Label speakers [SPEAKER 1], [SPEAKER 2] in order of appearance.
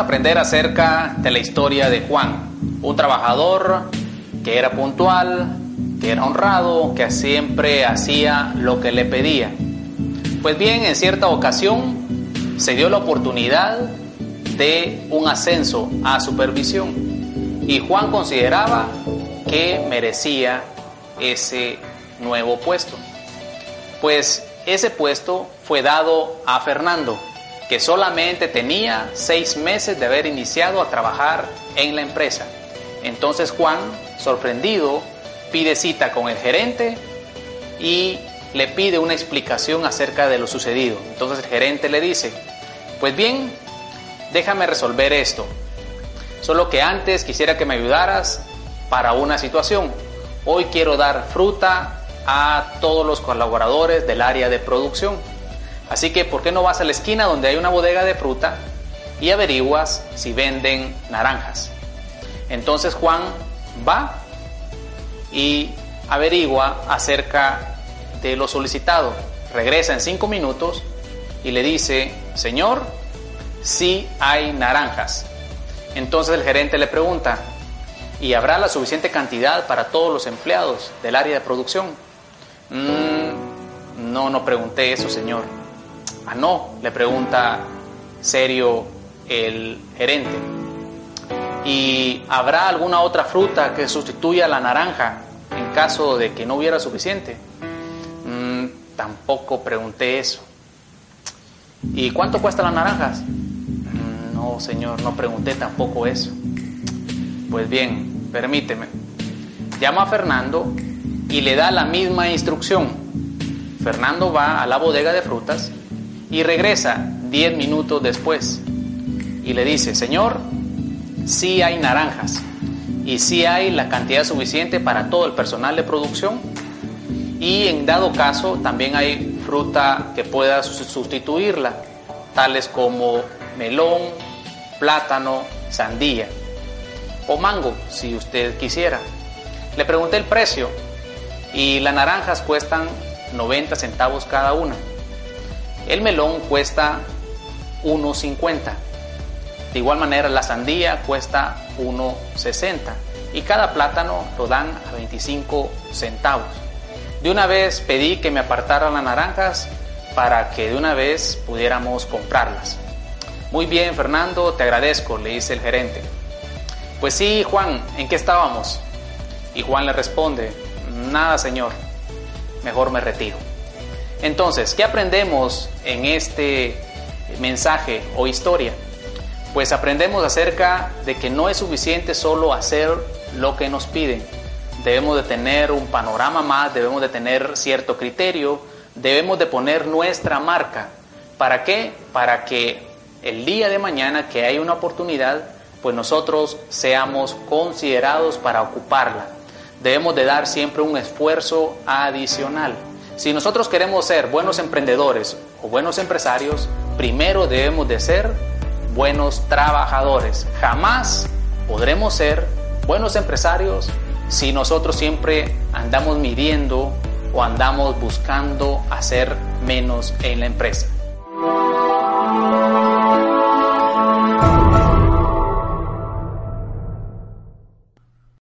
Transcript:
[SPEAKER 1] aprender acerca de la historia de Juan, un trabajador que era puntual, que era honrado, que siempre hacía lo que le pedía. Pues bien, en cierta ocasión se dio la oportunidad de un ascenso a supervisión y Juan consideraba que merecía ese nuevo puesto. Pues ese puesto fue dado a Fernando, que solamente tenía seis meses de haber iniciado a trabajar en la empresa. Entonces Juan, sorprendido, pide cita con el gerente y le pide una explicación acerca de lo sucedido. Entonces el gerente le dice, pues bien, déjame resolver esto. Solo que antes quisiera que me ayudaras para una situación. Hoy quiero dar fruta a todos los colaboradores del área de producción. Así que, ¿por qué no vas a la esquina donde hay una bodega de fruta y averiguas si venden naranjas? Entonces Juan va y averigua acerca de lo solicitado. Regresa en cinco minutos y le dice, Señor, sí hay naranjas. Entonces el gerente le pregunta, ¿y habrá la suficiente cantidad para todos los empleados del área de producción? Mm, no, no pregunté eso, señor. Ah, no, le pregunta serio el gerente. ¿Y habrá alguna otra fruta que sustituya la naranja en caso de que no hubiera suficiente? Mm, tampoco pregunté eso. ¿Y cuánto cuestan las naranjas? Mm, no, señor, no pregunté tampoco eso. Pues bien, permíteme. Llama a Fernando y le da la misma instrucción. Fernando va a la bodega de frutas y regresa 10 minutos después y le dice, Señor, sí hay naranjas y sí hay la cantidad suficiente para todo el personal de producción y en dado caso también hay fruta que pueda sustituirla, tales como melón, plátano, sandía o mango, si usted quisiera. Le pregunté el precio y las naranjas cuestan 90 centavos cada una. El melón cuesta 1.50. De igual manera la sandía cuesta 1.60 y cada plátano lo dan a 25 centavos. De una vez pedí que me apartaran las naranjas para que de una vez pudiéramos comprarlas. Muy bien, Fernando, te agradezco, le dice el gerente. Pues sí, Juan, ¿en qué estábamos? Y Juan le responde, nada, señor, mejor me retiro. Entonces, ¿qué aprendemos en este mensaje o historia? Pues aprendemos acerca de que no es suficiente solo hacer lo que nos piden. Debemos de tener un panorama más, debemos de tener cierto criterio, debemos de poner nuestra marca. ¿Para qué? Para que el día de mañana que hay una oportunidad, pues nosotros seamos considerados para ocuparla. Debemos de dar siempre un esfuerzo adicional. Si nosotros queremos ser buenos emprendedores o buenos empresarios, primero debemos de ser buenos trabajadores. Jamás podremos ser buenos empresarios si nosotros siempre andamos midiendo o andamos buscando hacer menos en la empresa.